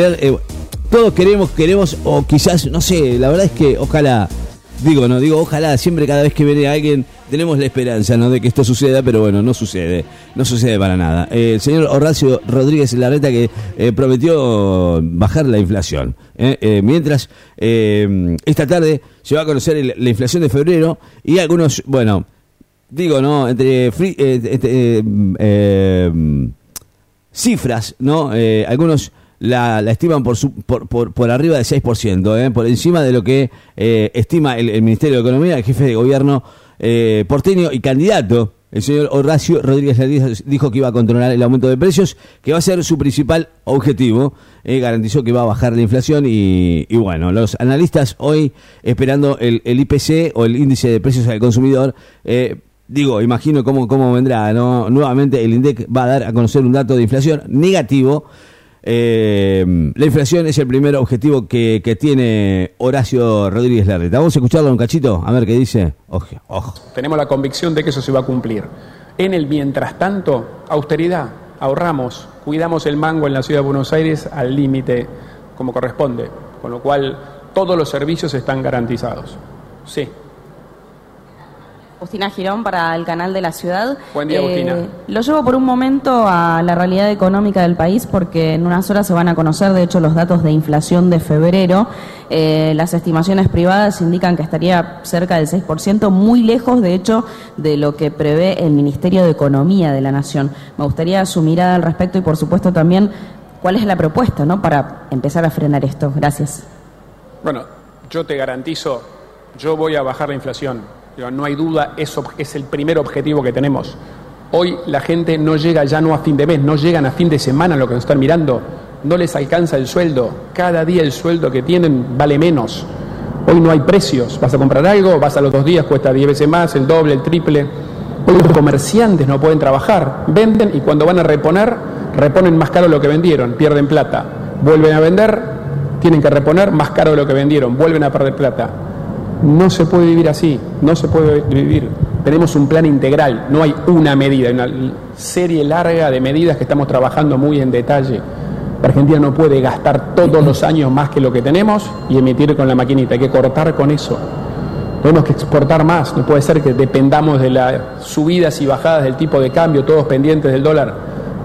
Eh, todos queremos, queremos, o quizás, no sé, la verdad es que ojalá, digo, no, digo, ojalá, siempre cada vez que viene alguien tenemos la esperanza, ¿no? De que esto suceda, pero bueno, no sucede, no sucede para nada. Eh, el señor Horacio Rodríguez Larreta que eh, prometió bajar la inflación. mientras, esta tarde se va a conocer la inflación de febrero y algunos, bueno, digo, ¿no? Entre... cifras, ¿no? algunos la, estiman por, por, por, arriba del 6%, ¿eh? por encima de lo que eh, estima el, Ministerio de Economía, el jefe de gobierno eh, porteño y candidato. El señor Horacio Rodríguez dijo que iba a controlar el aumento de precios, que va a ser su principal objetivo. garantizó que va a bajar la inflación y, bueno, los analistas hoy esperando el, IPC o el índice de precios al consumidor digo, imagino cómo, cómo vendrá, ¿no? Nuevamente el INDEC va a dar a conocer un dato de inflación negativo eh, la inflación es el primer objetivo que, tiene Horacio Rodríguez Larreta. Vamos a escucharlo un cachito, a ver qué dice. Ojo, Tenemos la convicción de que eso se va a cumplir. En el mientras tanto, austeridad, ahorramos, cuidamos el mango en la ciudad de Buenos Aires al límite como corresponde, con lo cual todos los servicios están garantizados. Sí. Agustina Girón para el canal de la ciudad. Buen día, Agustina. Eh, lo llevo por un momento a la realidad económica del país porque en unas horas se van a conocer, de hecho, los datos de inflación de febrero. Eh, las estimaciones privadas indican que estaría cerca del 6%, muy lejos, de hecho, de lo que prevé el Ministerio de Economía de la Nación. Me gustaría su mirada al respecto y, por supuesto, también cuál es la propuesta ¿no? para empezar a frenar esto. Gracias. Bueno, yo te garantizo, yo voy a bajar la inflación no hay duda, eso es el primer objetivo que tenemos. Hoy la gente no llega ya no a fin de mes, no llegan a fin de semana lo que nos están mirando, no les alcanza el sueldo, cada día el sueldo que tienen vale menos. Hoy no hay precios, vas a comprar algo, vas a los dos días, cuesta 10 veces más, el doble, el triple. Hoy los comerciantes no pueden trabajar, venden y cuando van a reponer, reponen más caro lo que vendieron, pierden plata. Vuelven a vender, tienen que reponer más caro de lo que vendieron, vuelven a perder plata. No se puede vivir así, no se puede vivir. Tenemos un plan integral, no hay una medida, hay una serie larga de medidas que estamos trabajando muy en detalle. Argentina no puede gastar todos los años más que lo que tenemos y emitir con la maquinita, hay que cortar con eso. Tenemos que exportar más, no puede ser que dependamos de las subidas y bajadas del tipo de cambio, todos pendientes del dólar.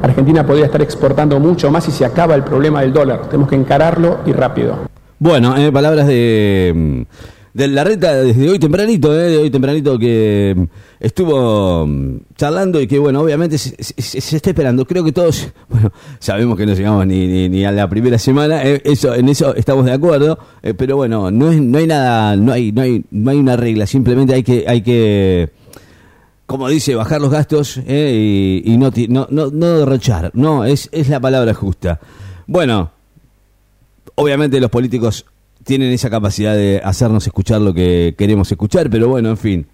Argentina podría estar exportando mucho más y se acaba el problema del dólar. Tenemos que encararlo y rápido. Bueno, en palabras de de la reta desde hoy tempranito, ¿eh? de hoy tempranito que mm, estuvo mm, charlando y que, bueno, obviamente se, está esperando. Creo que todos, bueno, sabemos que no llegamos ni, ni, a la primera semana, eh, eso en eso estamos de acuerdo, eh, pero bueno, no, es, no hay nada, no hay, no, hay, no hay una regla, simplemente hay que, hay que como dice, bajar los gastos eh, y, y, no, no, no, no derrochar, no, es, es la palabra justa. Bueno, obviamente los políticos tienen esa capacidad de hacernos escuchar lo que queremos escuchar, pero bueno, en fin,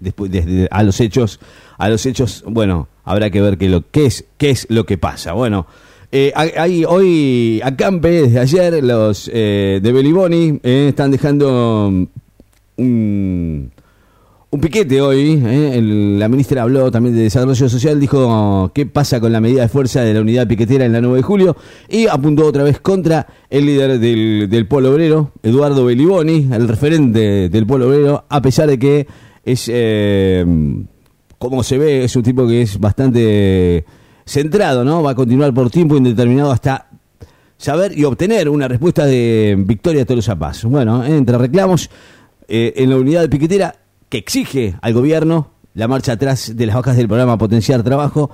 después desde, a los hechos, a los hechos, bueno, habrá que ver qué lo qué es qué es lo que pasa. Bueno, eh, hay hoy acampe desde ayer los eh, de Beliboni eh, están dejando un un piquete hoy. ¿eh? la ministra habló también de Desarrollo Social, dijo qué pasa con la medida de fuerza de la unidad piquetera en la 9 de julio y apuntó otra vez contra el líder del, del Polo Obrero, Eduardo Beliboni, el referente del Polo Obrero, a pesar de que es, eh, como se ve, es un tipo que es bastante centrado, ¿no? Va a continuar por tiempo indeterminado hasta saber y obtener una respuesta de Victoria Tolosa Paz. Bueno, entre reclamos eh, en la unidad piquetera que exige al gobierno la marcha atrás de las bajas del programa Potenciar Trabajo.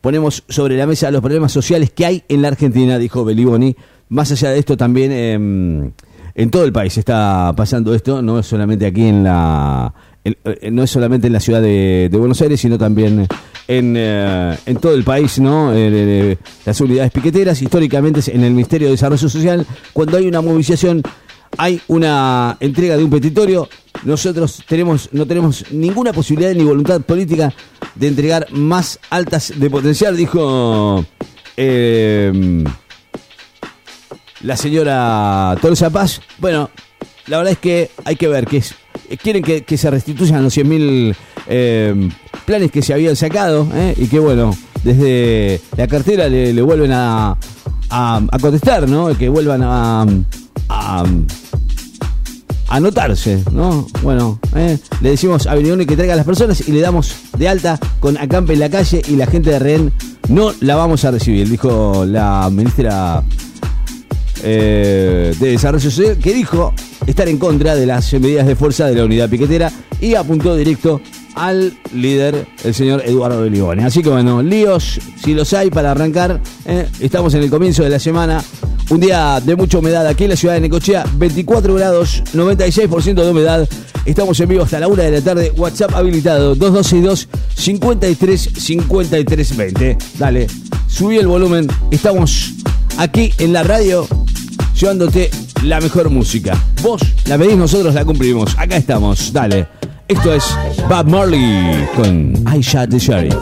Ponemos sobre la mesa los problemas sociales que hay en la Argentina, dijo Beliboni. Más allá de esto, también em, en todo el país está pasando esto, no es solamente aquí en la. Eh, no es solamente en la ciudad de, Buenos Aires, sino también en, eh, en todo el país, ¿no? Eh, las unidades piqueteras, históricamente en el Ministerio de Desarrollo Social, cuando hay una movilización hay una entrega de un petitorio. Nosotros no tenemos ninguna posibilidad ni voluntad política de entregar más altas de potencial, dijo eh, la señora Tolosa Paz. Bueno, la verdad es que hay que ver que quieren que, se restituyan los 100.000 eh, planes que se habían sacado eh, y que bueno, desde la cartera le, vuelven a contestar, ¿no? Que vuelvan a a, anotarse, ¿no? Bueno, eh, le decimos a Benigone que traiga a las personas y le damos de alta con acampe en la calle y la gente de Rehén no la vamos a recibir, dijo la ministra eh, de Desarrollo Social, que dijo estar en contra de las medidas de fuerza de la unidad piquetera y apuntó directo al líder, el señor Eduardo de Beligone. Así que bueno, líos, si los hay para arrancar, eh, estamos en el comienzo de la semana. Un día de mucha humedad aquí en la ciudad de Necochea, 24 grados, 96% de humedad. Estamos en vivo hasta la una de la tarde. WhatsApp habilitado 2262 53 53 Dale, subí el volumen. Estamos aquí en la radio llevándote la mejor música. Vos la pedís, nosotros la cumplimos. Acá estamos. Dale. Esto es Bob Marley con I Shot the Sheriff.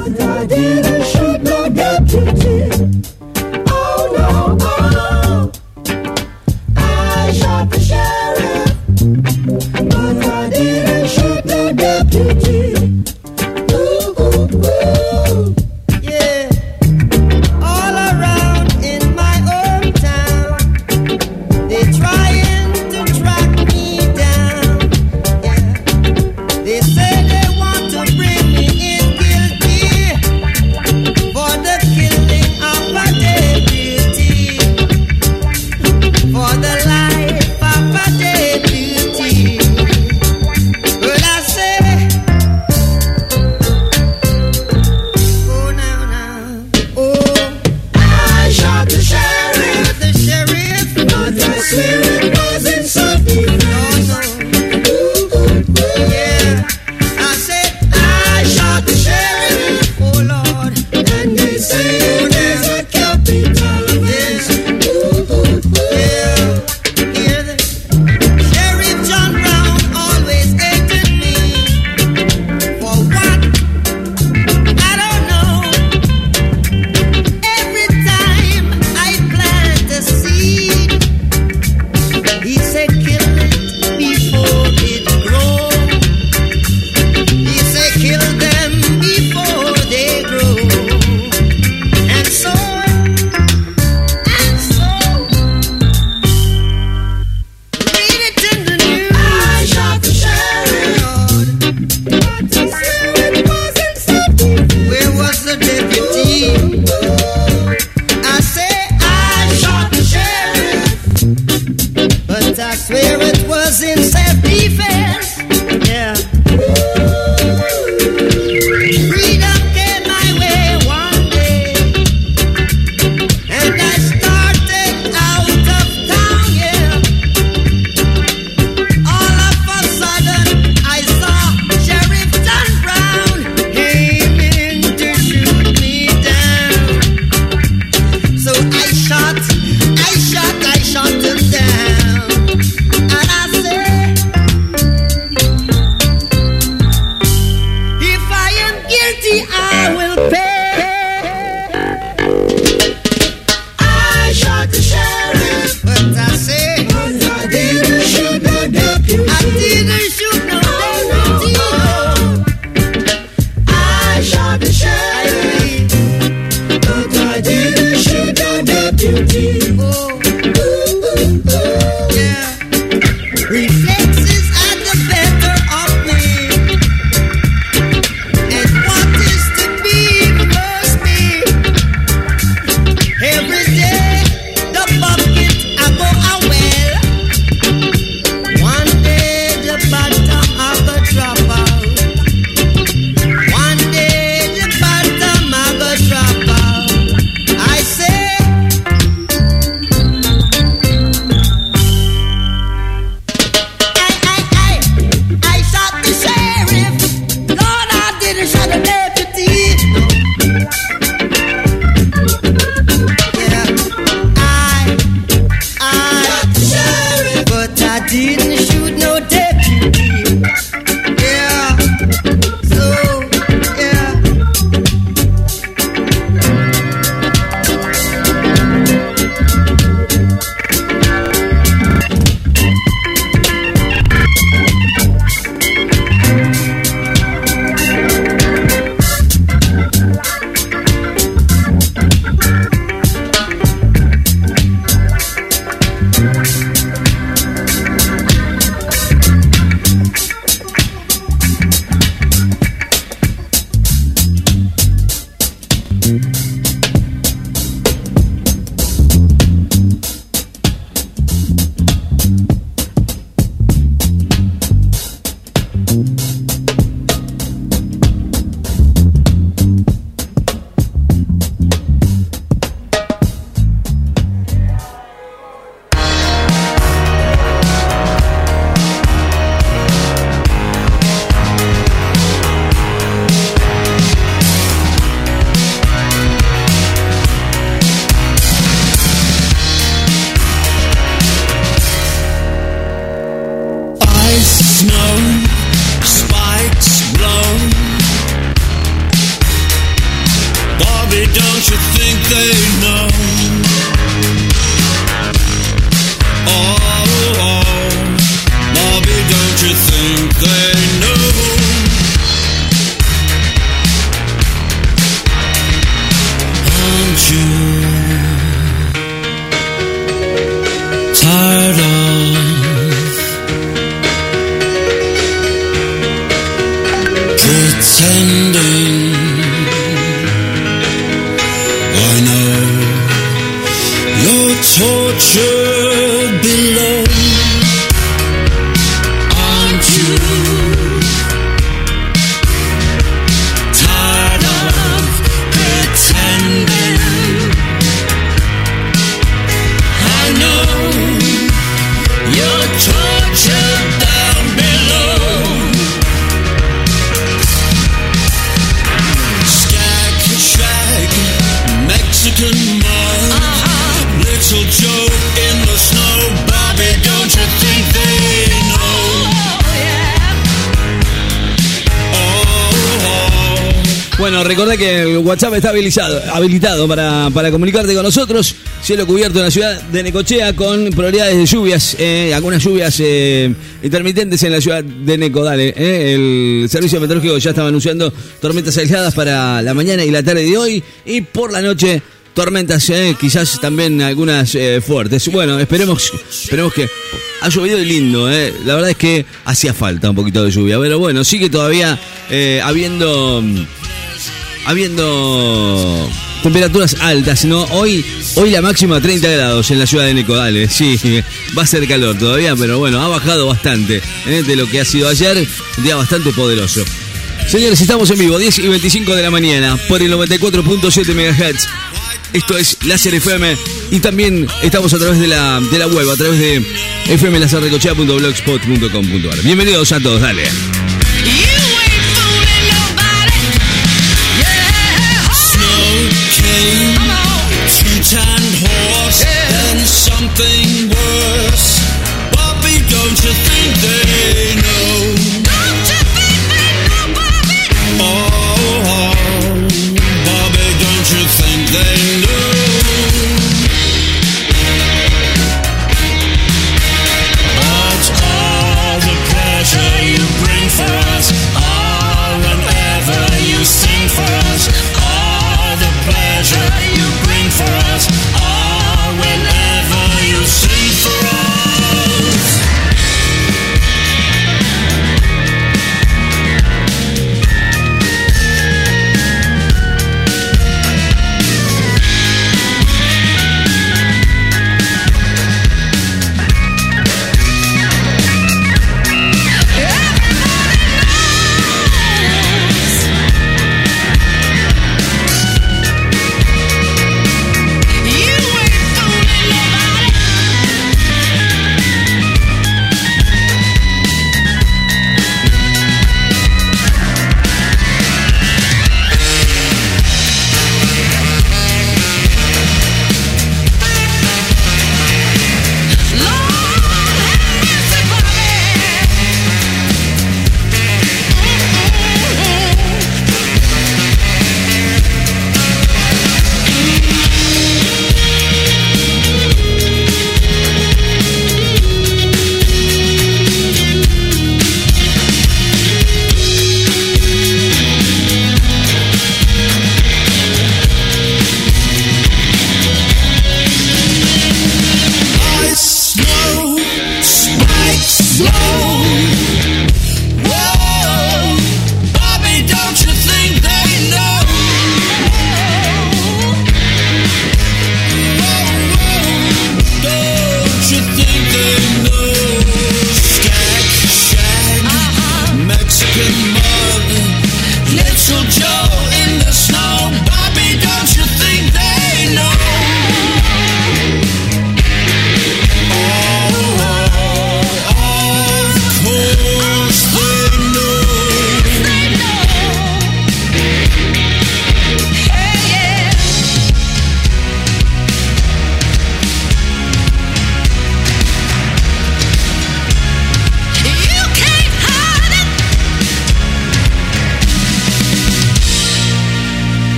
Que WhatsApp está habilitado, para, para comunicarte con nosotros. Cielo cubierto en la ciudad de Necochea con probabilidades de lluvias, eh, algunas lluvias eh, intermitentes en la ciudad de Neco. Dale, eh, el servicio meteorológico ya estaba anunciando tormentas aisladas para la mañana y la tarde de hoy y por la noche tormentas, quizás también algunas fuertes. Bueno, esperemos, esperemos que ha llovido y lindo, la verdad es que hacía falta un poquito de lluvia, pero bueno, sigue todavía habiendo habiendo temperaturas altas, ¿no? Hoy, hoy la máxima 30 grados en la ciudad de Necodale, sí, va a ser calor todavía, pero bueno, ha bajado bastante ¿eh? de lo que ha sido ayer, un día bastante poderoso. Señores, estamos en vivo, 10 y 25 de la mañana, por el 94.7 MHz. Esto es Láser FM y también estamos a través de la, de la web, a través de fmlaserrecochea.blogspot.com.ar. Bienvenidos a todos, dale. Something worse. Bobby, don't you think they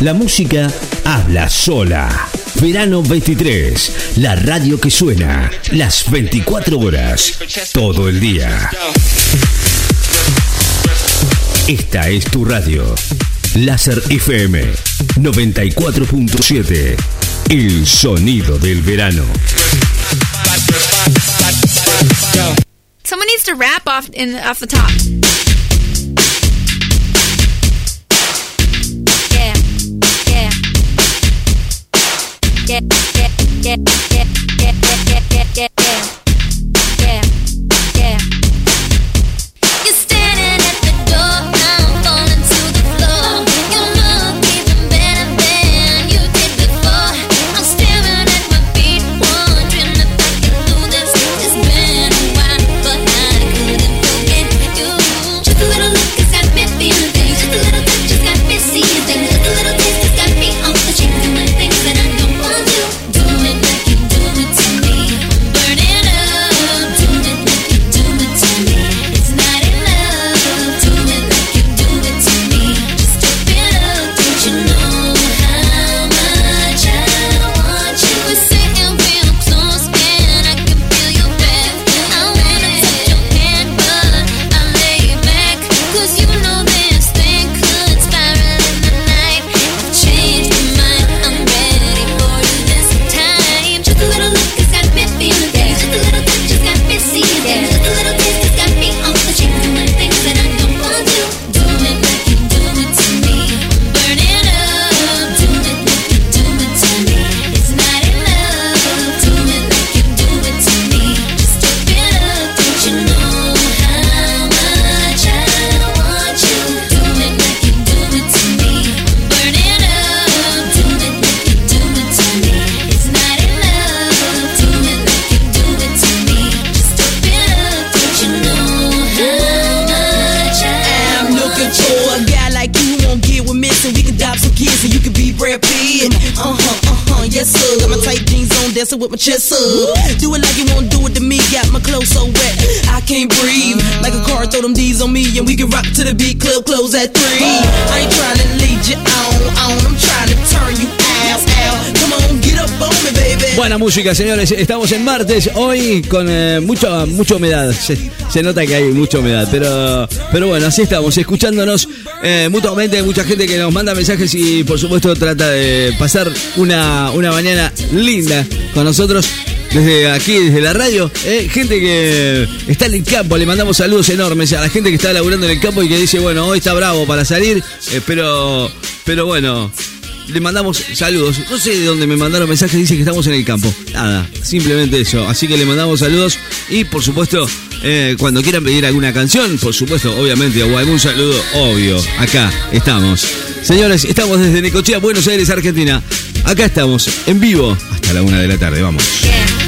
La música habla sola. Verano 23, la radio que suena las 24 horas, todo el día. Esta es tu radio. Láser FM 94.7. El sonido del verano. Someone needs to rap off in off the top. música, señores. Estamos en martes, hoy con eh, mucha, mucha humedad. Se, nota que hay mucha humedad, pero, pero bueno, así estamos, escuchándonos eh, mutuamente. Mucha gente que nos manda mensajes y, por supuesto, trata de pasar una, una mañana linda con nosotros desde aquí, desde la radio. Eh, gente que está en el campo, le mandamos saludos enormes a la gente que está laburando en el campo y que dice, bueno, hoy está bravo para salir, eh, pero, pero bueno, le mandamos saludos. No sé de dónde me mandaron mensajes, dice que estamos en el campo. Nada, simplemente eso. Así que le mandamos saludos y por supuesto, eh, cuando quieran pedir alguna canción, por supuesto, obviamente, o algún saludo, obvio, acá estamos. Señores, estamos desde Necochea, Buenos Aires, Argentina. Acá estamos, en vivo, hasta la una de la tarde, vamos. Bien.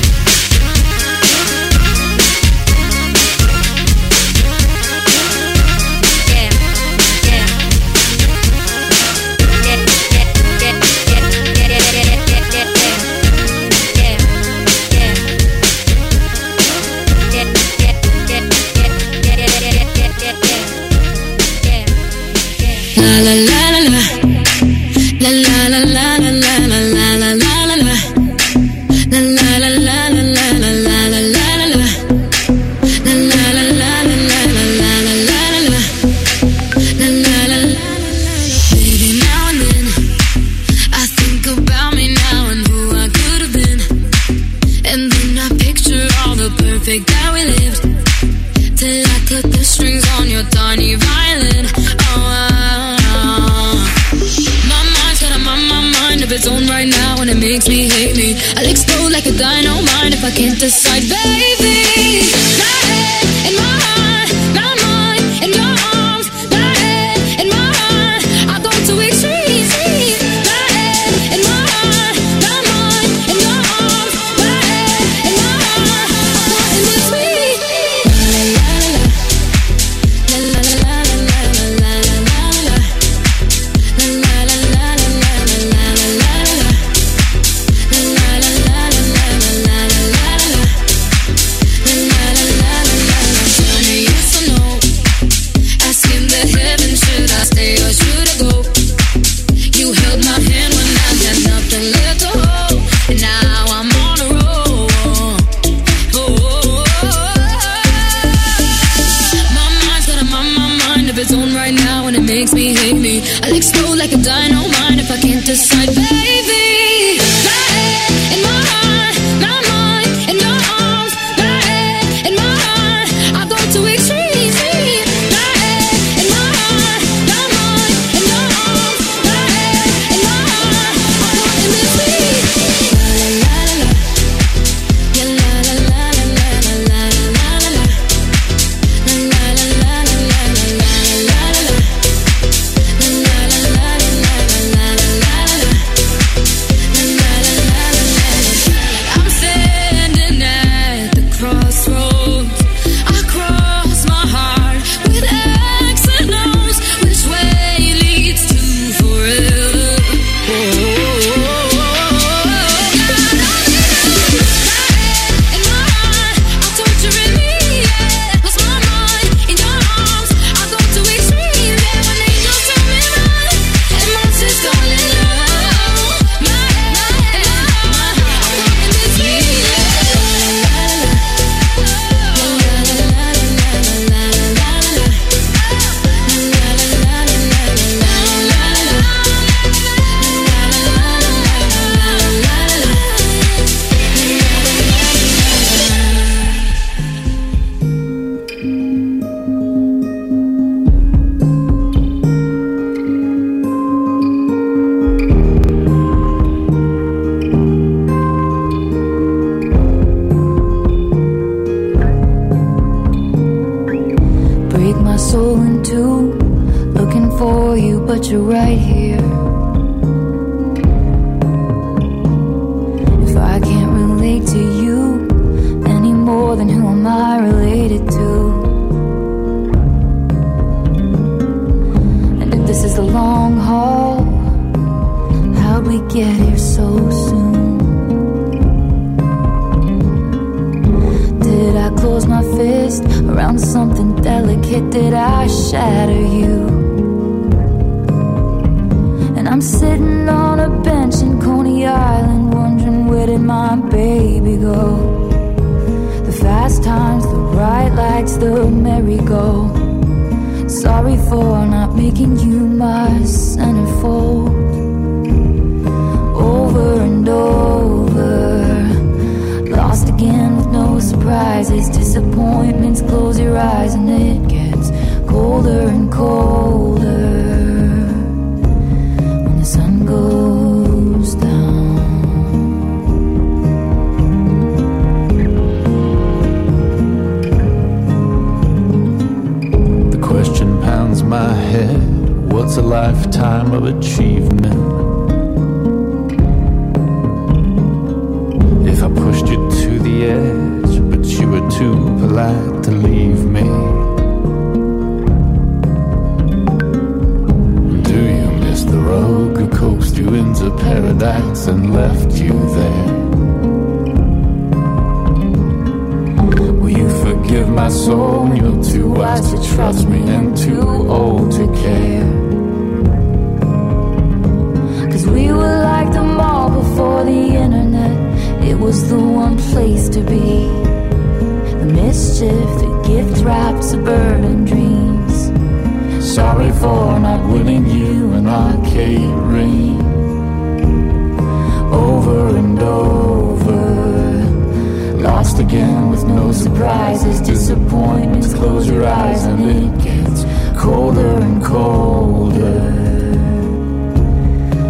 disappointments. Close your eyes and it gets colder and colder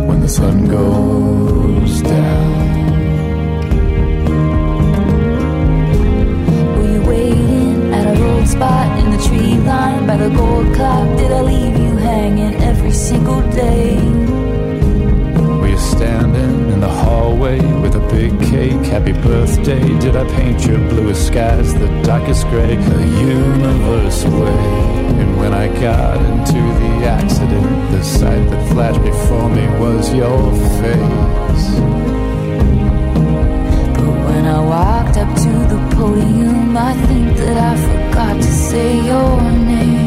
when the sun goes down. Were you waiting at a road spot in the tree line by the gold clock? Did I leave you hanging every single day? Were you standing? the hallway with a big cake. Happy birthday, did I paint your bluest skies the darkest gray? The universe away. And when I got into the accident, the sight that flashed before me was your face. But when I walked up to the podium, I think that I forgot to say your name.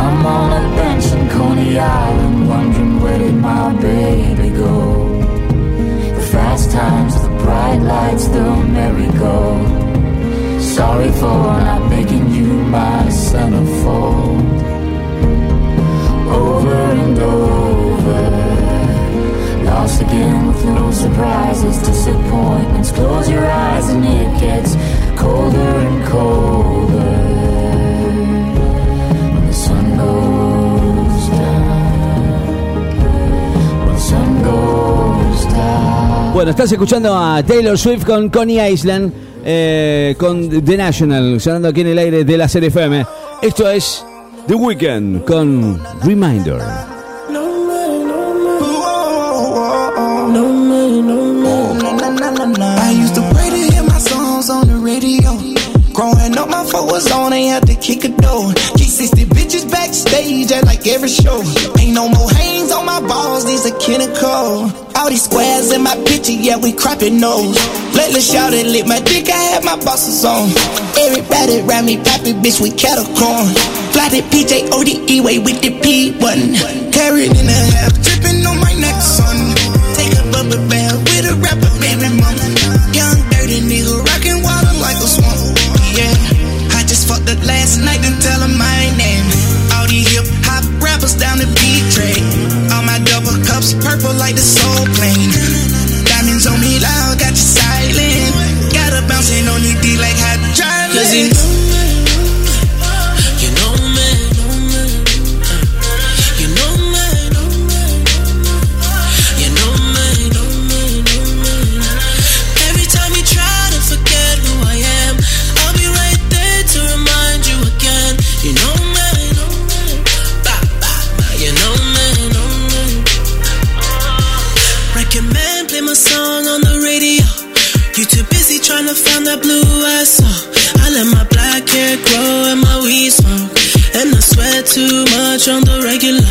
I'm on a bench in Coney Island, wondering where did my baby go? The fast times, the bright lights, the merry-go. Sorry for not making you my centerfold. Over and over, lost again with no surprises, disappointments. Close your eyes and it gets colder and colder. Bueno, estás escuchando a Taylor Swift con Coney Island, eh, con The National, sonando aquí en el aire de la serie FM. Esto es The Weeknd con Reminder. I used to pray to hear my songs on the radio. Growing up, my phone was on, ain't had to kick a door. G60 bitches backstage at like every show. Ain't no more hangs on my balls, these are clinical. All these squares in my picture, yeah, we cropping nose. Lately, shouted, lit my dick, I had my bosses on. Everybody around me, poppy bitch, we cattle corn. Fly the PJ ODE way with the P button. Carried in a half, dripping much on the regular.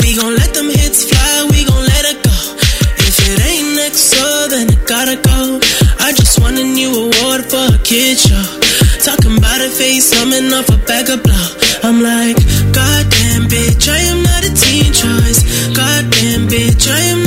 We gon' let them hits fly, we gon' let it go. If it ain't next, so then it gotta go. I just won a new award for a kid show. Talking about a face, coming off a bag of blow. I'm like, goddamn bitch, I am not a teen choice. Goddamn bitch, I am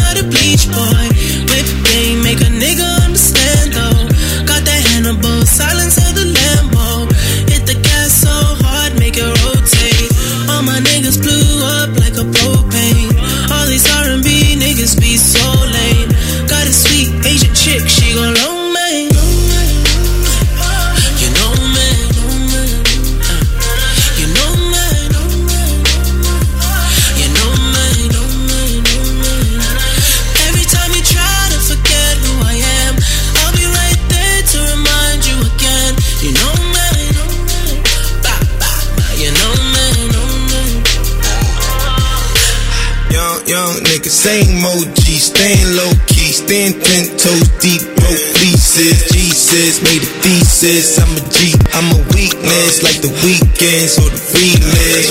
a. I'm a G, I'm a weakness, like the weekends or the remix.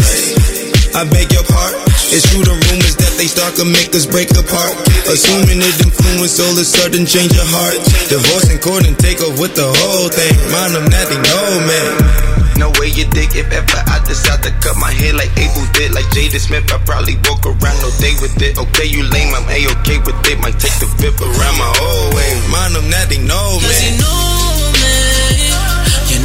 I beg your pardon. It's true the rumors that they start to make us break apart. Assuming it influence all of a sudden change your heart. Divorce and court and take off with the whole thing. Mind them that they know, man. No way you dig if ever I decide to cut my hair like Abel did, like Jada Smith. I probably walk around all day with it. Okay, you lame, I'm a okay with it. Might take the whip around my whole way. Mind them that they know, Cause you know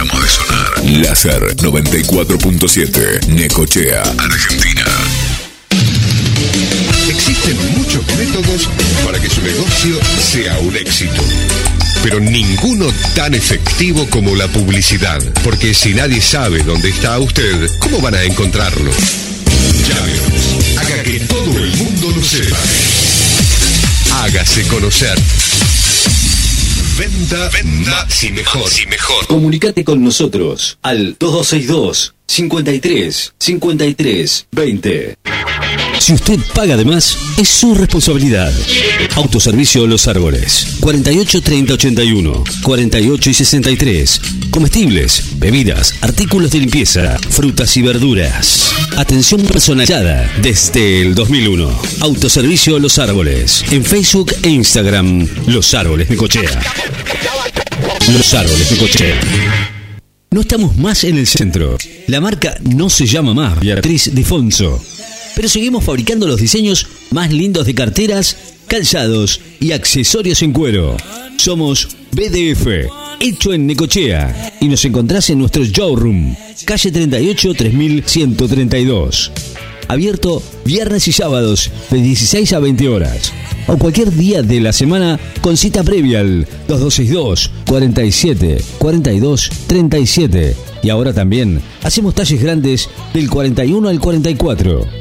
dejamos de sonar. Láser 94.7, Necochea, Argentina. Existen muchos métodos para que su negocio sea un éxito. Pero ninguno tan efectivo como la publicidad. Porque si nadie sabe dónde está usted, ¿cómo van a encontrarlo? Llámenos. Haga que todo el mundo lo sepa. Hágase conocer. Venda, venda más y mejor. y mejor. Comunicate con nosotros al 2262 53 53 20. Si usted paga de más, es su responsabilidad. Autoservicio Los Árboles. 48 30 81, 48 y 63. Comestibles, bebidas, artículos de limpieza, frutas y verduras. Atención personalizada desde el 2001. Autoservicio Los Árboles. En Facebook e Instagram, Los Árboles Necochea. Los árboles de coche. No estamos más en el centro. La marca no se llama más Beatriz Defonso. Pero seguimos fabricando los diseños más lindos de carteras, calzados y accesorios en cuero. Somos BDF, hecho en Necochea. Y nos encontrás en nuestro showroom, calle 38 3132. Abierto viernes y sábados de 16 a 20 horas. O cualquier día de la semana con cita previa al 2262 47 42 37. Y ahora también hacemos talles grandes del 41 al 44.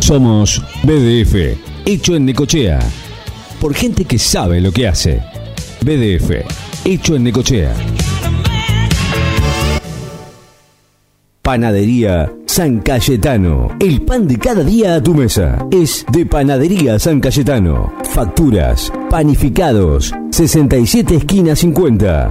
Somos BDF, hecho en Necochea. Por gente que sabe lo que hace. BDF, hecho en Necochea. Panadería San Cayetano. El pan de cada día a tu mesa es de Panadería San Cayetano. Facturas, panificados, 67 esquina 50.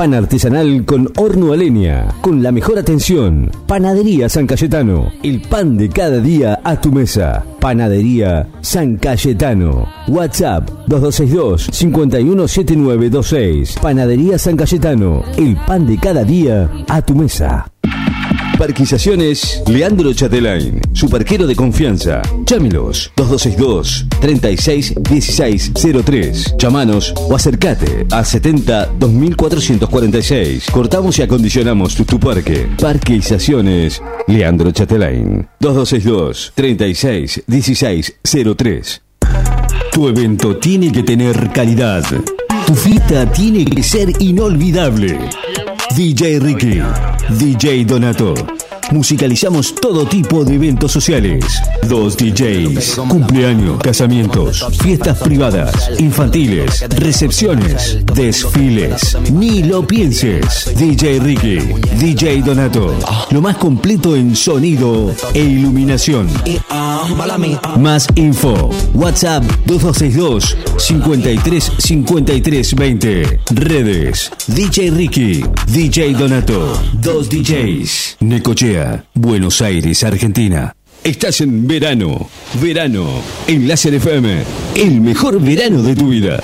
Pan artesanal con horno a leña, con la mejor atención. Panadería San Cayetano. El pan de cada día a tu mesa. Panadería San Cayetano. WhatsApp 2262 517926. Panadería San Cayetano. El pan de cada día a tu mesa. Parquizaciones Leandro Chatelain, su parquero de confianza. Llámelos 2262 36 16 03. Llamanos o acercate a 70 2446. Cortamos y acondicionamos tu, parque. Parquizaciones Leandro Chatelain 2262 36 16 03. Tu evento tiene que tener calidad. Tu fiesta tiene que ser inolvidable. DJ Ricky, DJ Donato. Musicalizamos todo tipo de eventos sociales. Dos DJs, cumpleaños, casamientos, fiestas privadas, infantiles, recepciones, desfiles. Ni lo pienses. DJ Ricky, DJ Donato. Lo más completo en sonido e iluminación. Más info. WhatsApp 2262 53 53 20. Redes. DJ Ricky, DJ Donato. Dos DJs. Necochea, Buenos Aires, Argentina. Estás en verano. Verano. En Láser FM. El mejor verano de tu vida.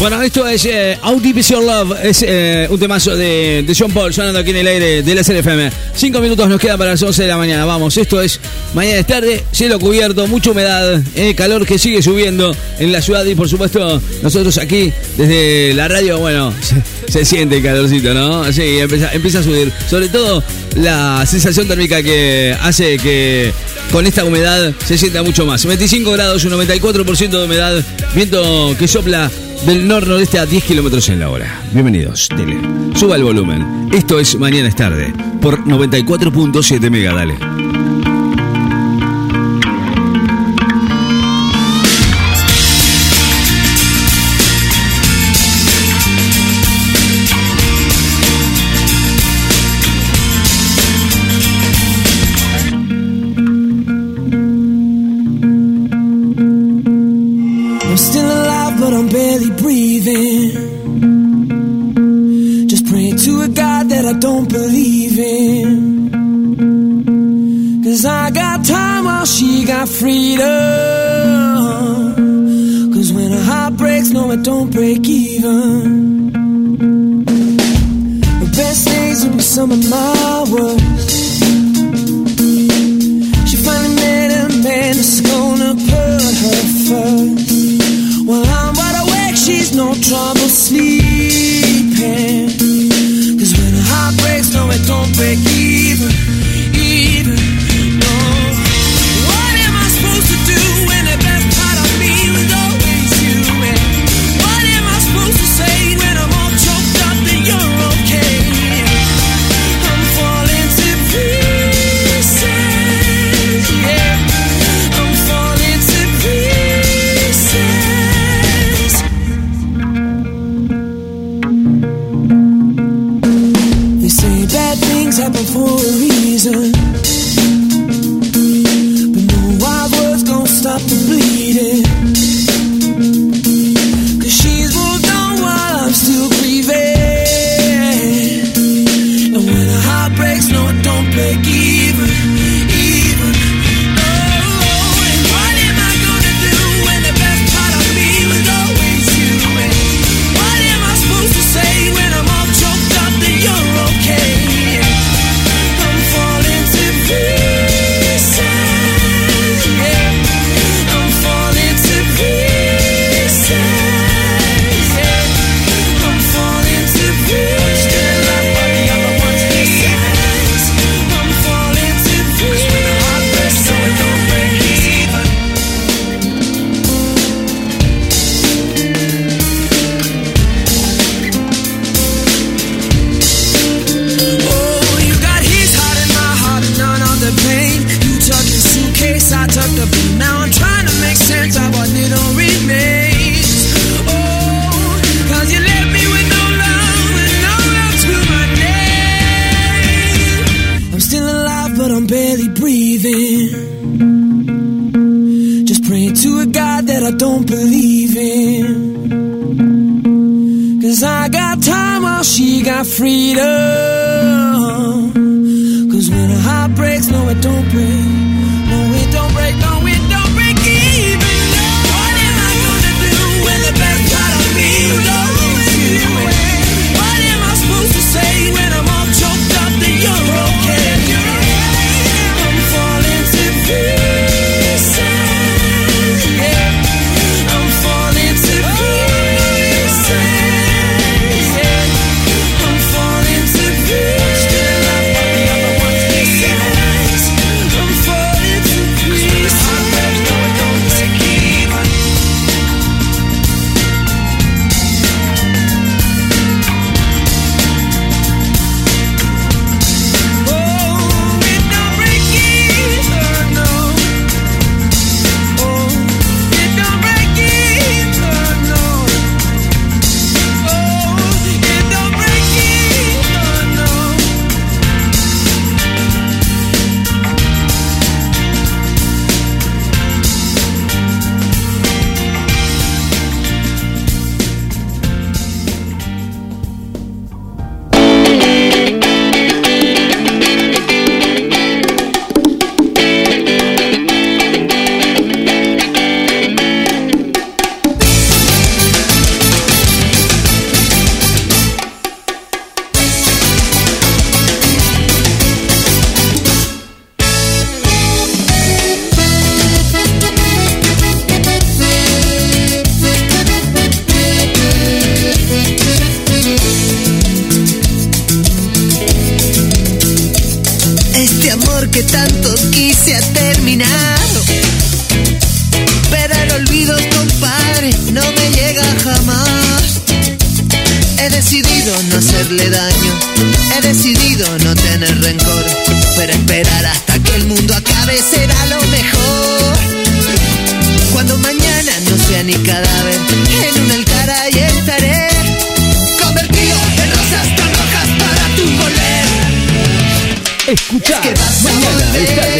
Bueno, esto es eh, Audivision Love, es eh, un temazo de, de John Paul sonando aquí en el aire de la CFM. Cinco minutos nos quedan para las 11 de la mañana, vamos, esto es mañana es tarde, cielo cubierto, mucha humedad, eh, calor que sigue subiendo en la ciudad y por supuesto nosotros aquí desde la radio, bueno, se, siente el calorcito, ¿no? Sí, empieza, empieza a subir, sobre todo la sensación térmica que hace que con esta humedad se sienta mucho más. 25 grados, un 94% de humedad, viento que sopla del nor-noreste a 10 kilómetros en la hora. Bienvenidos, dile. Suba el volumen. Esto es Mañana es Tarde, por 94.7 Mega, dale. Hacerle daño. He decidido no tener rencor, pero esperar hasta que el mundo acabe será lo mejor. Cuando mañana no sea ni cadáver, en un altar ahí estaré, convertido en rosas tan rojas para tu volver. Escucha, Es que mañana es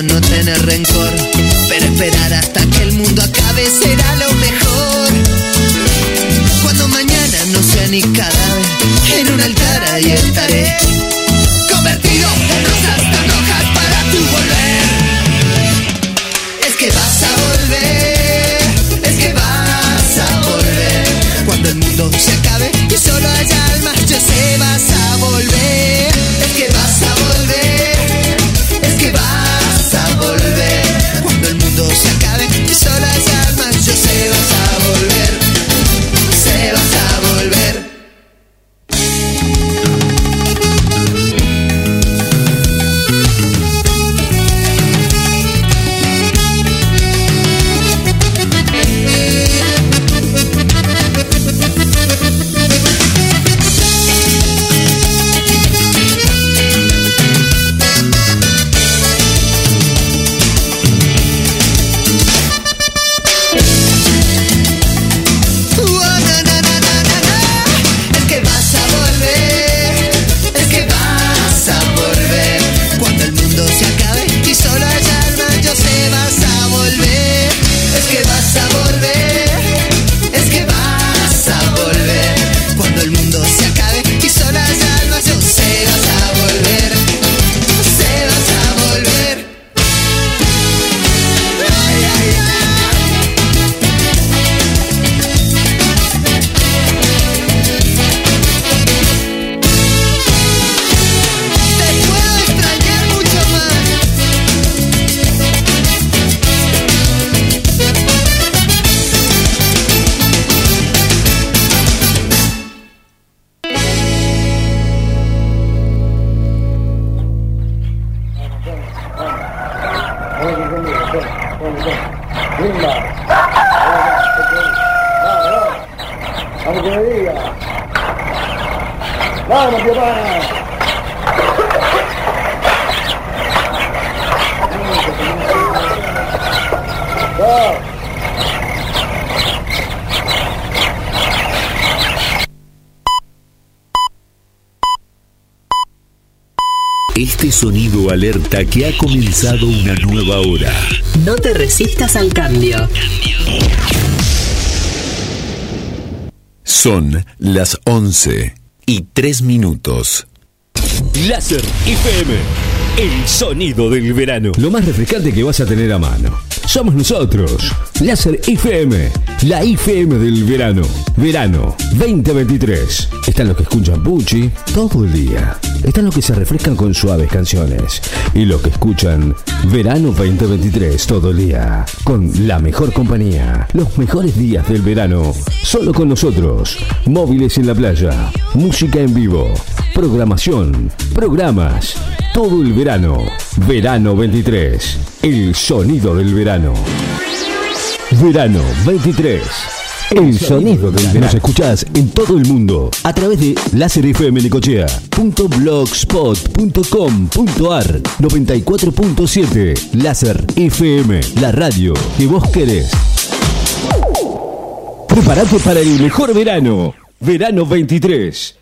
no tener rencor, pero esperar hasta que el mundo acabe será lo mejor. Alerta que ha comenzado una nueva hora. No te resistas al cambio. Son las 11 y 3 minutos. Láser FM, el sonido del verano. Lo más refrescante que vas a tener a mano. Somos nosotros. Láser FM, la IFM del verano. Verano 2023. Están los que escuchan Pucci todo el día. Están los que se refrescan con suaves canciones. Y los que escuchan Verano 2023 todo el día. Con la mejor compañía. Los mejores días del verano. Solo con nosotros. Móviles en la playa. Música en vivo. Programación. Programas. Todo el verano. Verano 23. El sonido del verano. Verano 23. El sonido del verano. Nos escuchás en todo el mundo a través de láserfmnecochea.blogspot.com.ar 94.7 Láser FM, la radio que vos querés. Prepárate para el mejor verano. Verano 23.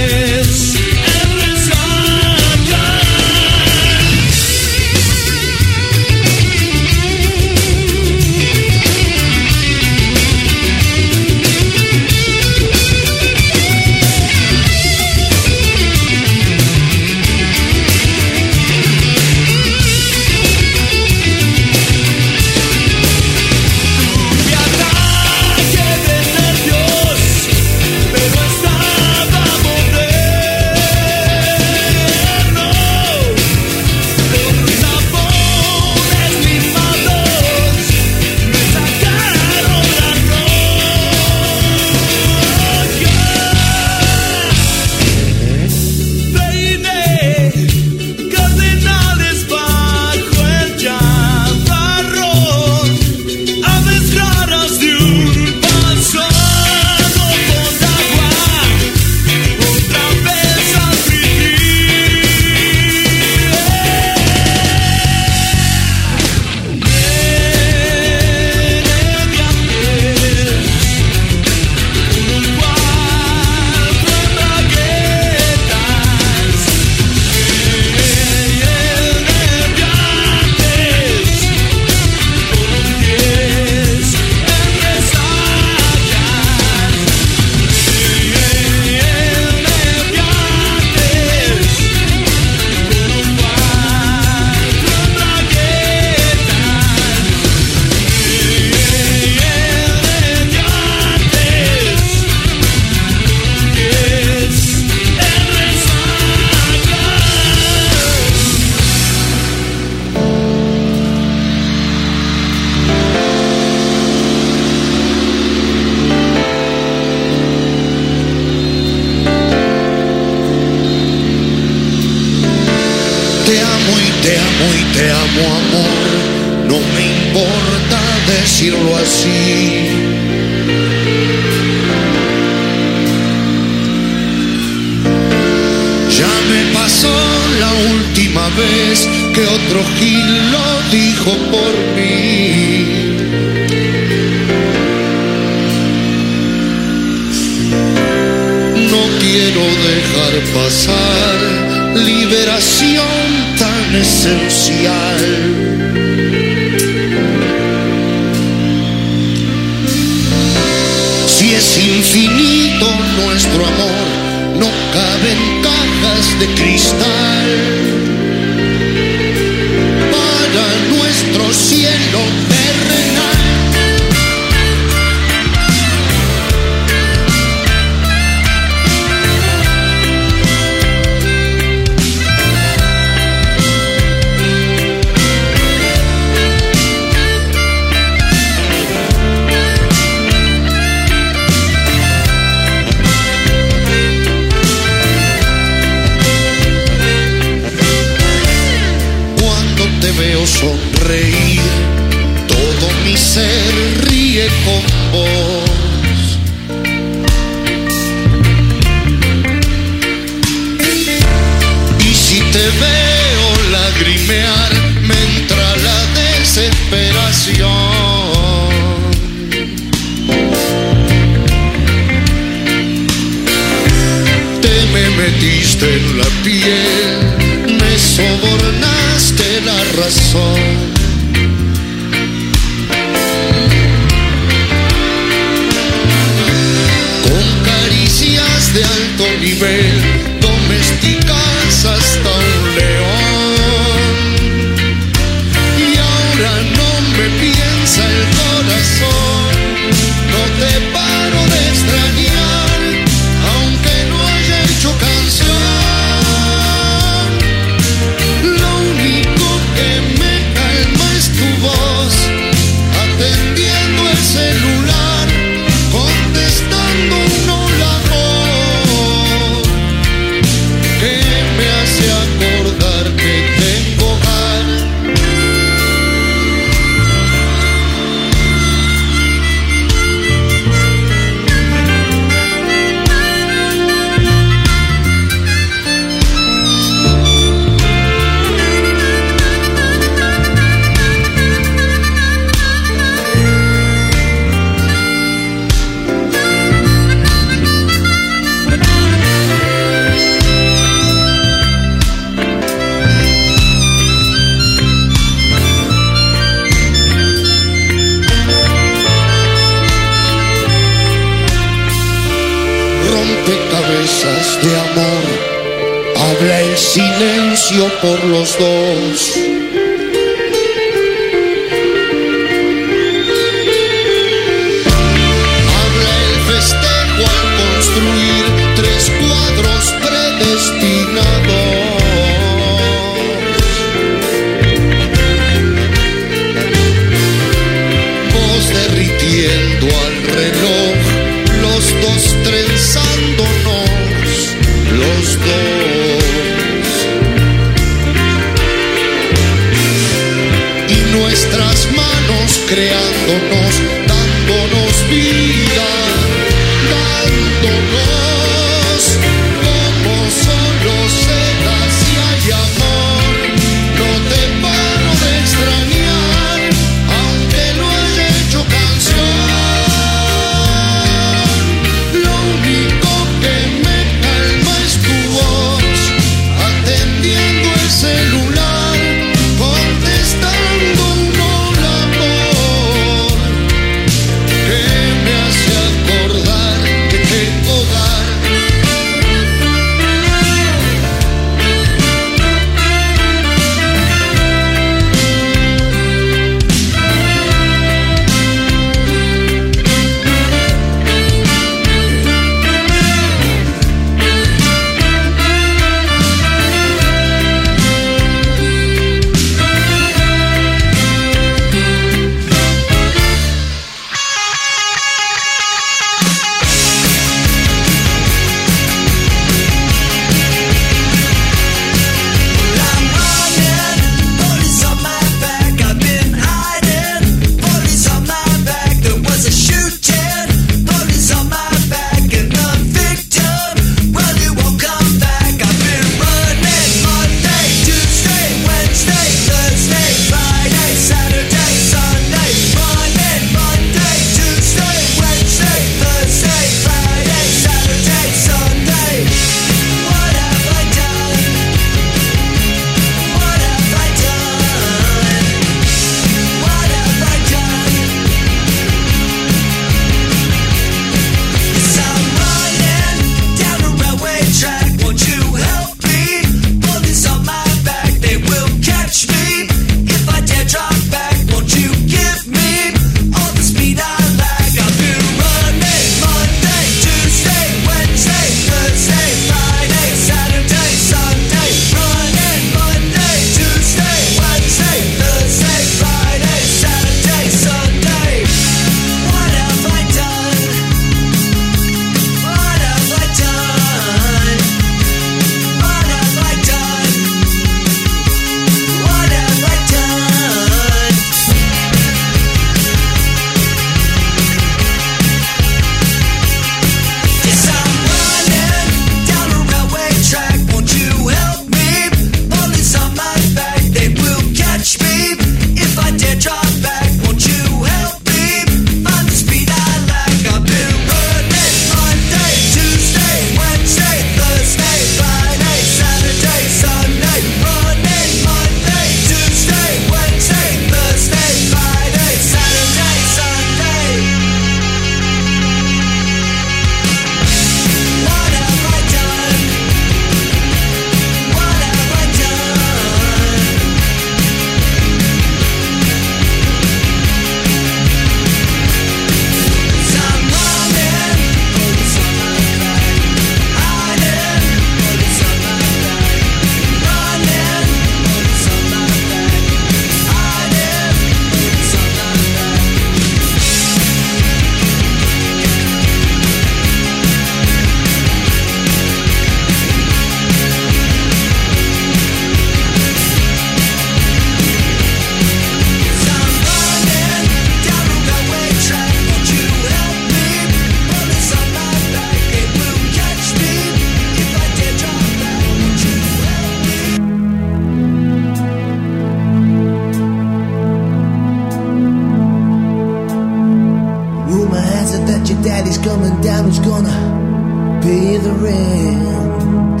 coming down, is gonna pay the rent?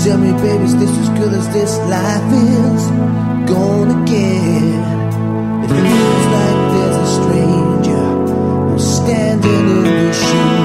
Tell me, baby, is this as good as this life is gonna get? If it feels like there's a stranger standing in your shoes.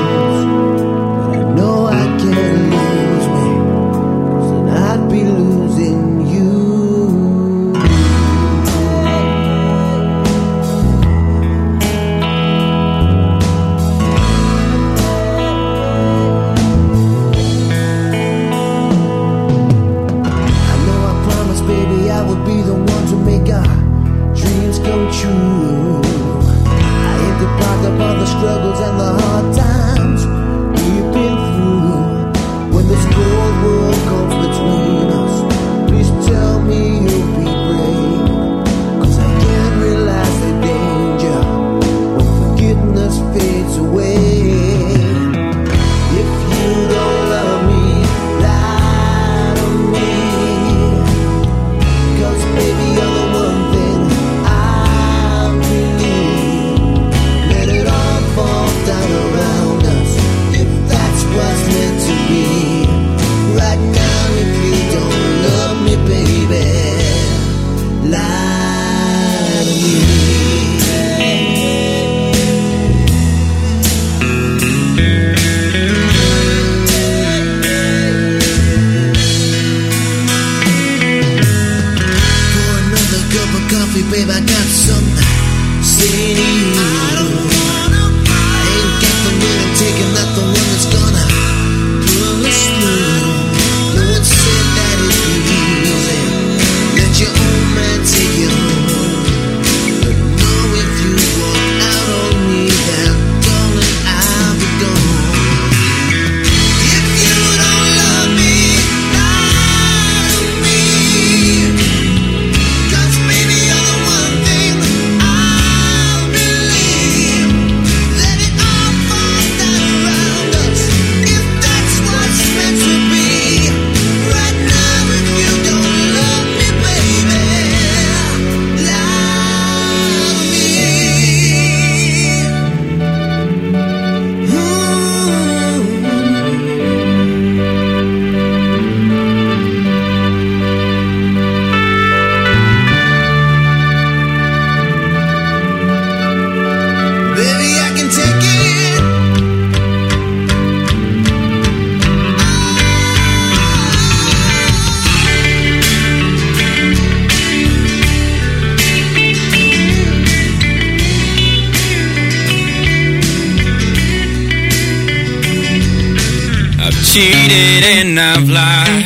Cheated and I've lied.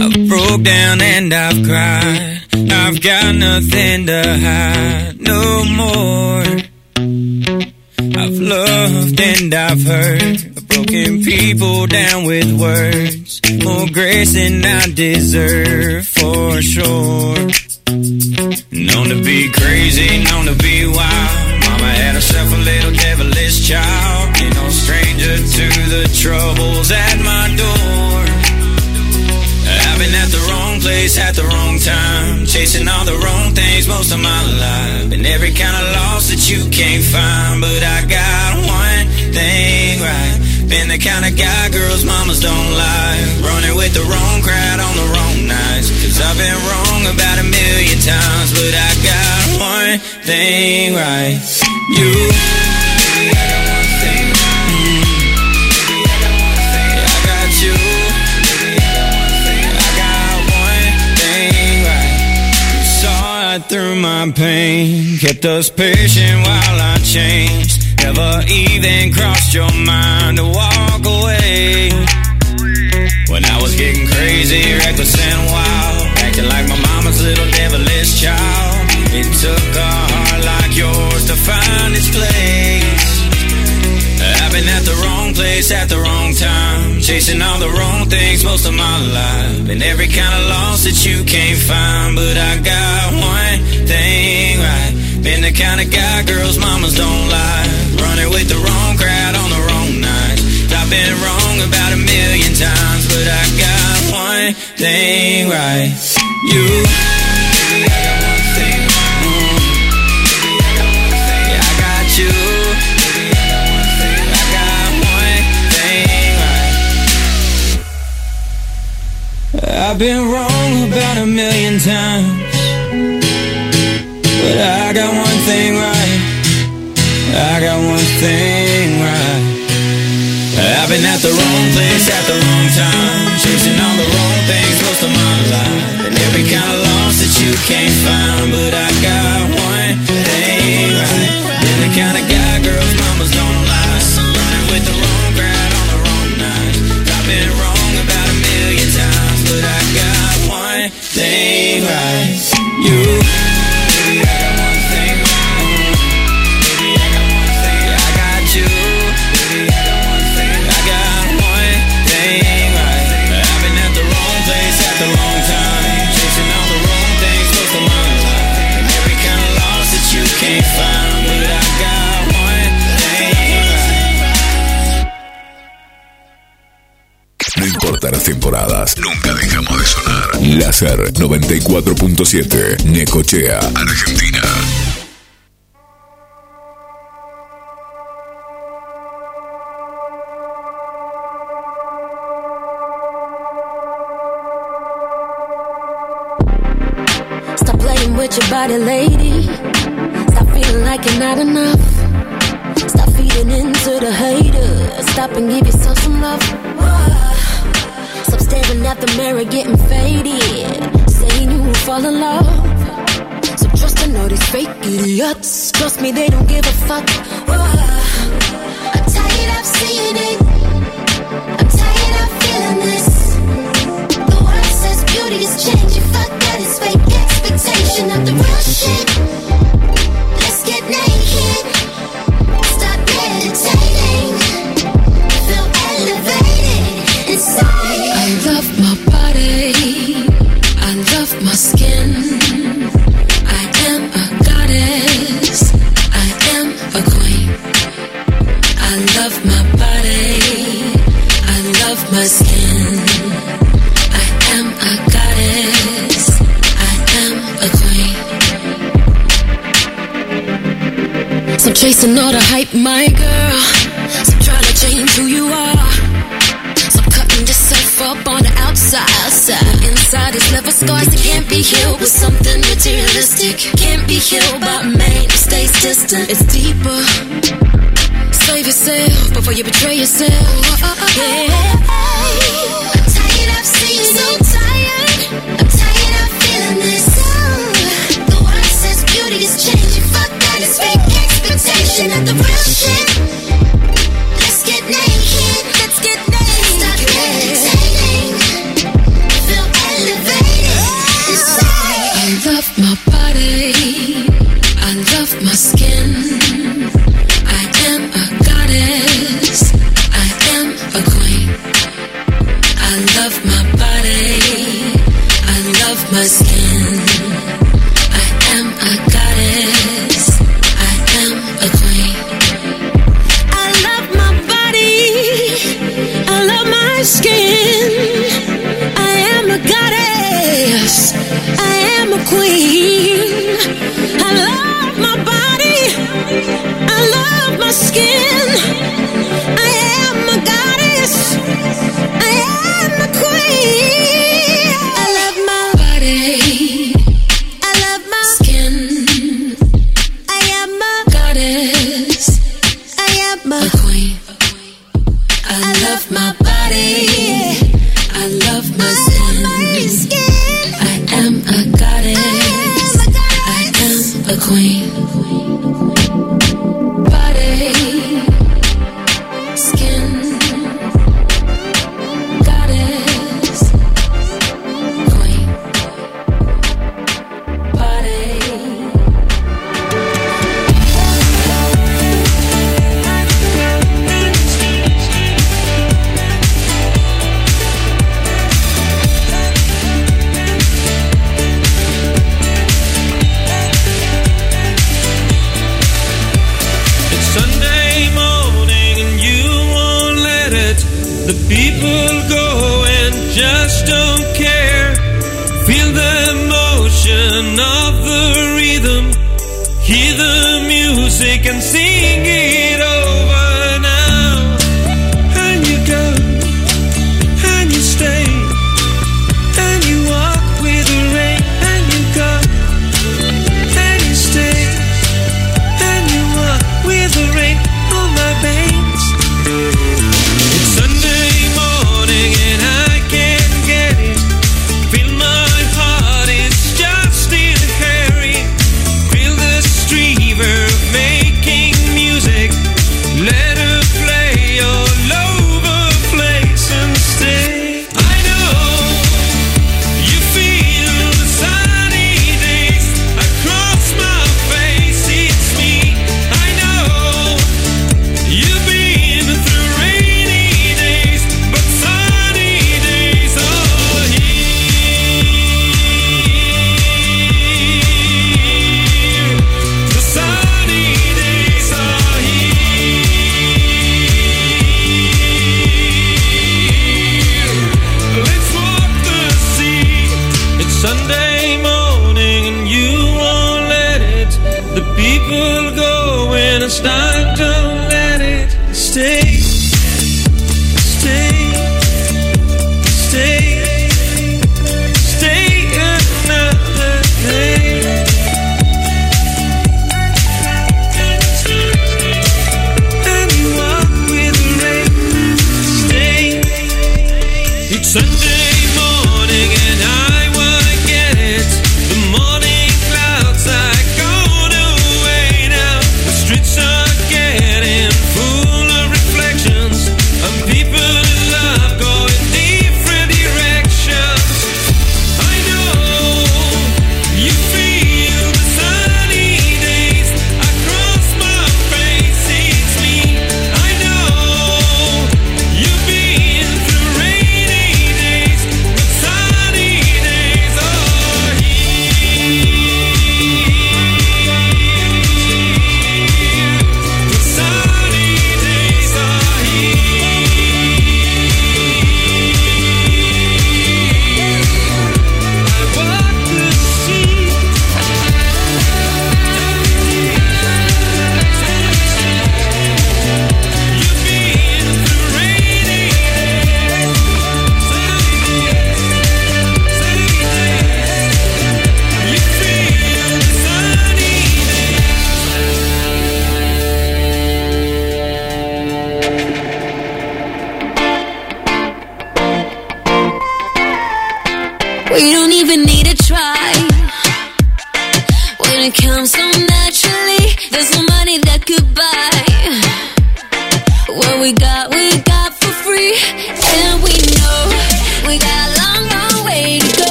I've broke down and I've cried. I've got nothing to hide no more. I've loved and I've hurt. I've broken people down with words. More grace than I deserve for sure. Known to be crazy, known to be wild. Mama had herself a little devilish child. Ain't no stranger to the troubles Chasing all the wrong things most of my life. Been every kind of loss that you can't find. But I got one thing right. Been the kind of guy girls mamas don't like. Running with the wrong crowd on the wrong nights. Cause I've been wrong about a million times. But I got one thing right. You. My pain, kept us patient while I changed. Never even crossed your mind to walk away. When I was getting crazy, reckless and wild, acting like my mama's little devilish child. It took a heart like yours to find its place. I've been at the wrong place at the wrong time, chasing all the wrong things most of my life. Been every kind of loss that you can't find, but I got one the kind of guy girls' mamas don't like. Running with the wrong crowd on the wrong night. I've been wrong about a million times, but I got one thing right. You. Baby, I got one thing right. Mm. Baby, I got one thing. Yeah, you. I've been wrong about a million times, but I got one thing right. I got one thing right. I've been at the wrong place at the wrong time, chasing all the wrong things most of my life, and every kind of loss that you can't find. But I got one thing right. Been the kind of guy girls mamas don't like, running with the wrong crowd on the wrong night. I've been wrong about a million times, but I got one thing Láser 94.7, Necochea, Argentina. Stop playing with your body. Idiots. Trust me, they don't give a fuck. Uh, I'm tired of seeing it. I'm tired of feeling this. The world says beauty is changing. Fuck that, it's fake expectation of the real shit. Chasing all the hype, my girl. So trying to change who you are. So cutting yourself up on the outside. Side. Inside is level scars that can't be healed with something materialistic. Can't be healed by man. It stays distant. It's deeper. Save yourself before you betray yourself. Yeah. I'm tired of seeing so tired. I'm tired of feeling this. The world says beauty is changing. Expectation of the real shit.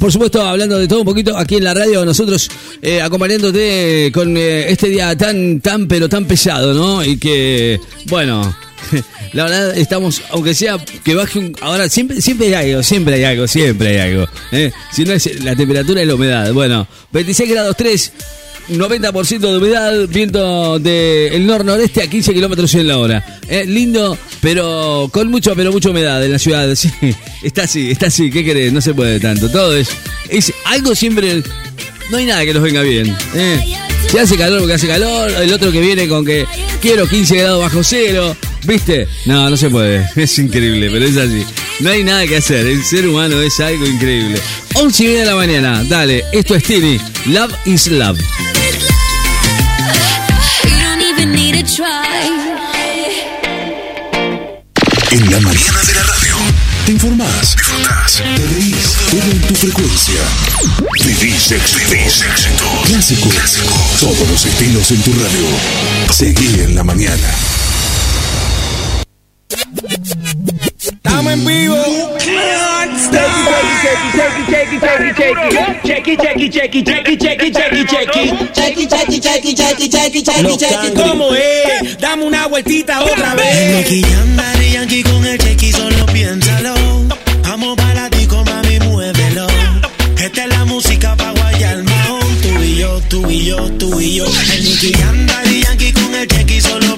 Por supuesto, hablando de todo un poquito aquí en la radio. Nosotros eh, acompañándote con eh, este día tan, tan, pero tan pesado, ¿no? Y que, bueno, la verdad estamos, aunque sea que baje un. Ahora, siempre, siempre hay algo, siempre hay algo, siempre hay algo. ¿eh? Si no es la temperatura y la humedad. Bueno, 26 grados 3. 90% de humedad, viento del nor-noreste a 15 kilómetros en la hora. Eh, lindo, pero con mucho, pero mucha humedad en la ciudad. Está así, está así. ¿Qué querés? No se puede tanto. Todo es, es algo siempre. No hay nada que nos venga bien. eh. Si hace calor porque hace calor, el otro que viene con que quiero 15 grados bajo cero, ¿viste? No, no se puede. Es increíble, pero es así. No hay nada que hacer. El ser humano es algo increíble. 11 y media de la mañana. Dale, esto es Tini. Love is love. En la mañana de la radio. Te informás, disfrutás, te reís, todo en tu frecuencia. Vivís éxito. Vivís éxito. Clásicos. Todos los estilos en tu radio. Seguí en la mañana. Estamos en vivo. ¿Cómo es? Dame una vueltita otra vez. Jam, Daddy Yankee con el chequi, solo piénsalo. Vamos para ti, mami, muévelo. Esta es la música pa' guayar. Tú y yo, tú y yo, tú y yo. El Nicky Daddy Yankee con el chequi, solo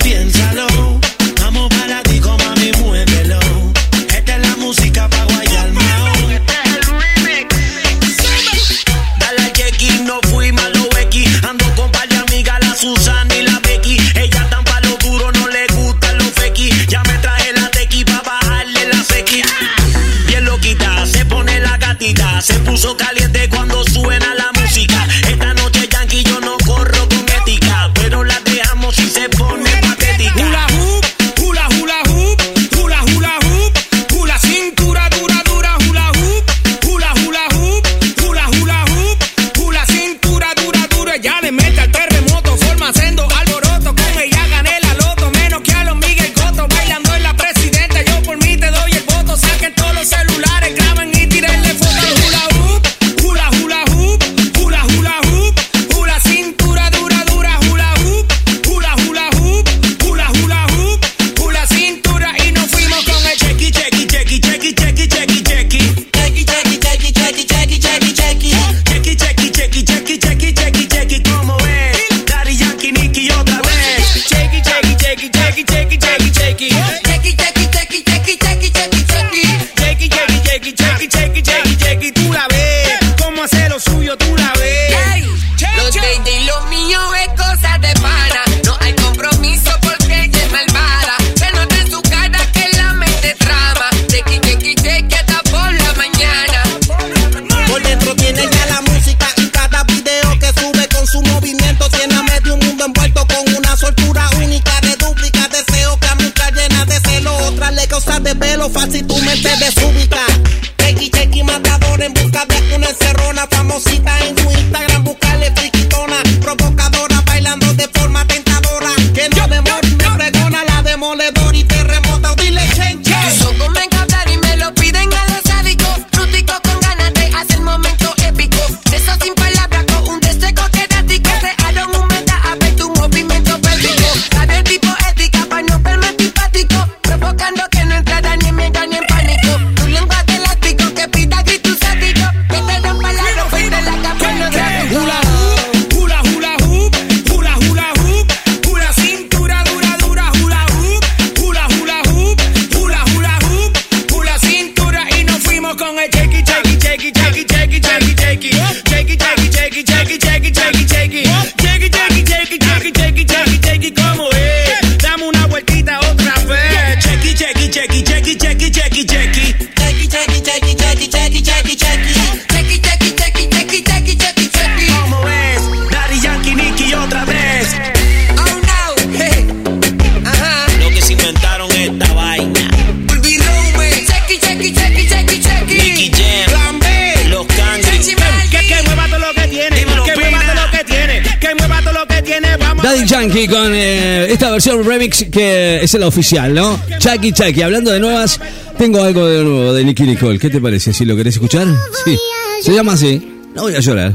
es la oficial, ¿no? Chucky Chucky, hablando de nuevas, tengo algo de nuevo de Nicky Nicole. ¿Qué te parece? ¿Si lo querés escuchar? Sí. Se llama así. No voy a llorar.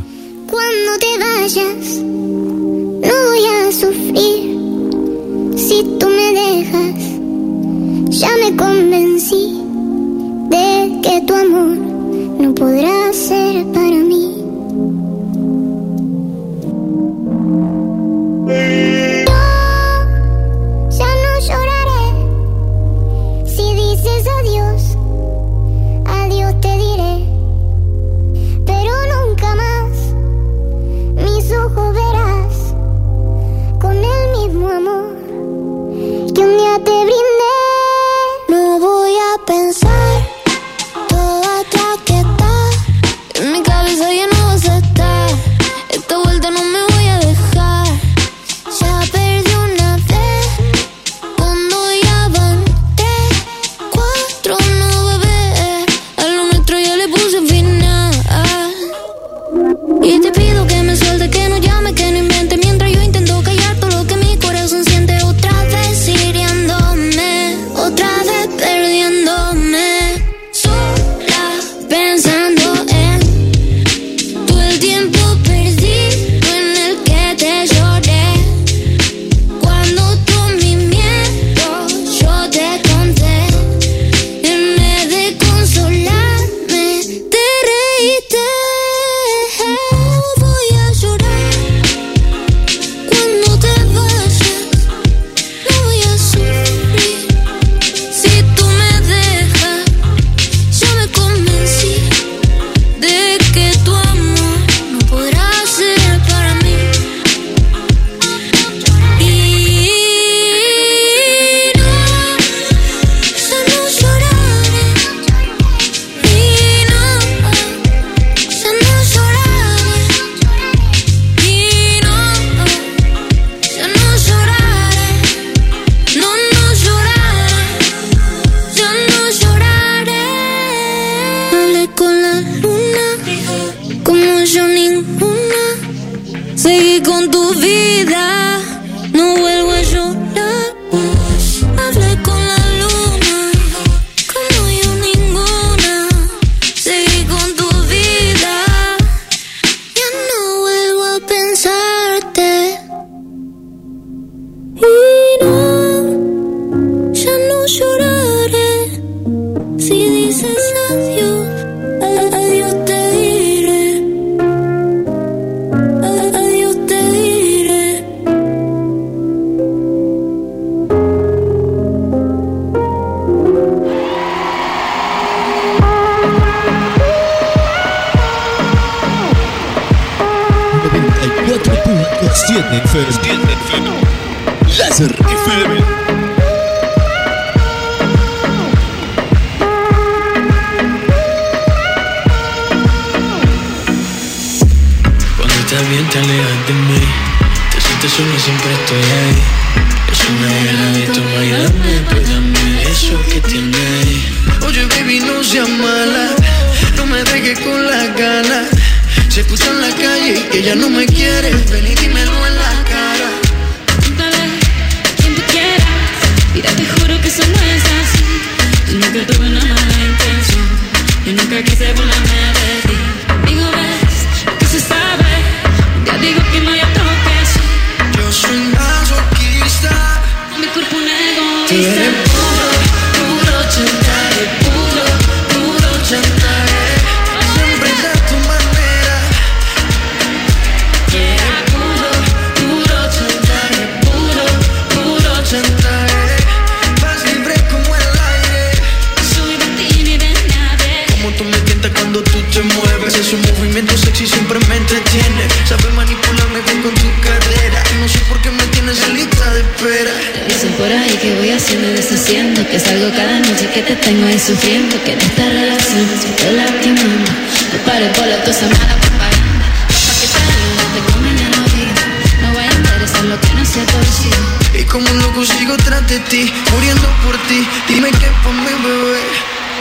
Tengo ahí sufriendo que en esta relación se te lastimando. No pares bola, tu semana propaganda. Pa' que te no te comen en la vida. No voy a enderezar lo que no se ha torcido. Y como no consigo tras de ti, muriendo por ti, dime qué por mi bebé.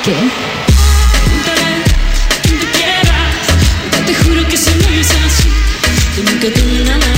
¿Qué? Te juro que se me hizo así. Yo nunca tuve nada.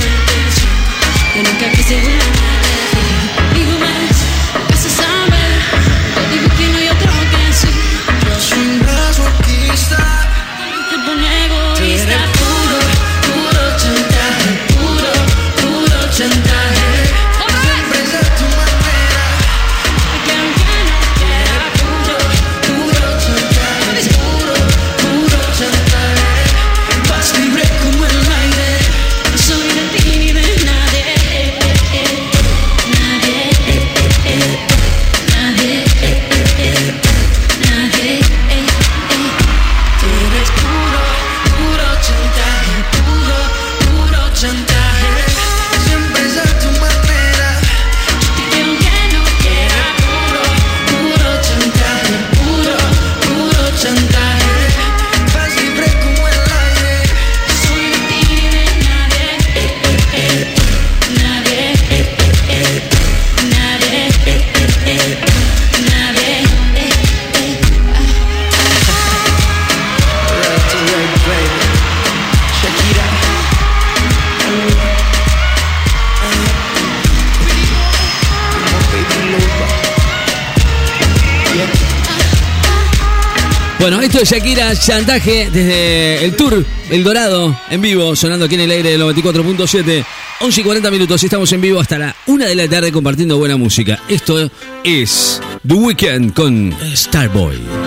Bueno, esto es Shakira Chantaje desde el Tour El Dorado en vivo, sonando aquí en el aire del 94.7. 11 y 40 minutos, Y estamos en vivo hasta la 1 de la tarde compartiendo buena música. Esto es The Weekend con Starboy.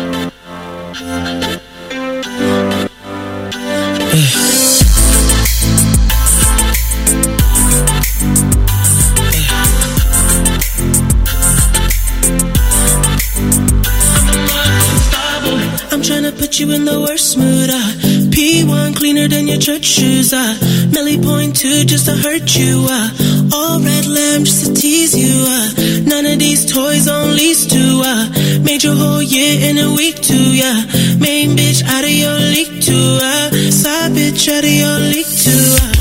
trying to put you in the worst mood. Uh. I P1 cleaner than your church shoes. Uh. I Millie point two just to hurt you. I all red lamb just to tease you. I none of these toys on lease too. I made your whole year in a week too. Yeah, main bitch out of your league too. I side bitch out of your league too.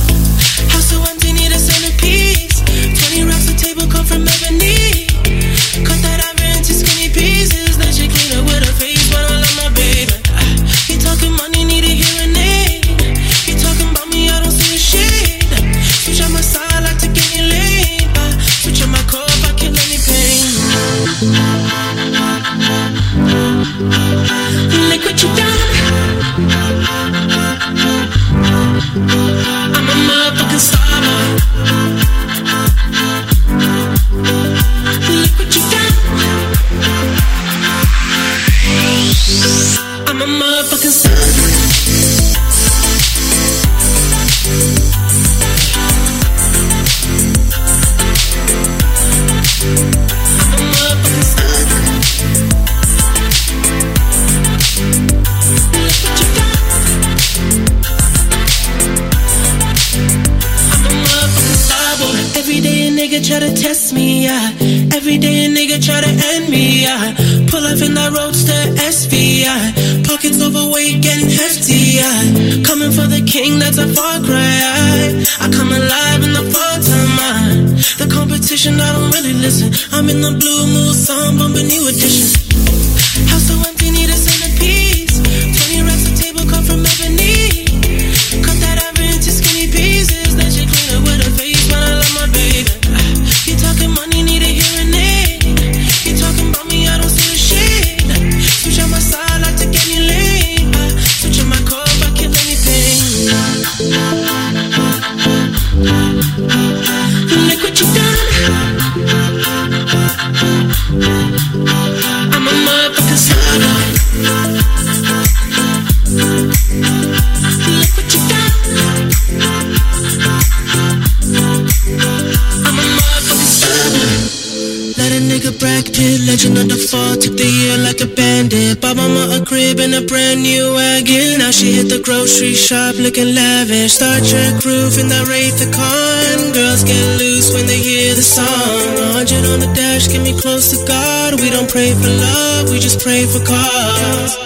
in the grocery shop looking lavish. Star Trek roof in the Wraith the Con. Girls get loose when they hear the song. 100 on the dash, get me close to God. We don't pray for love, we just pray for cause.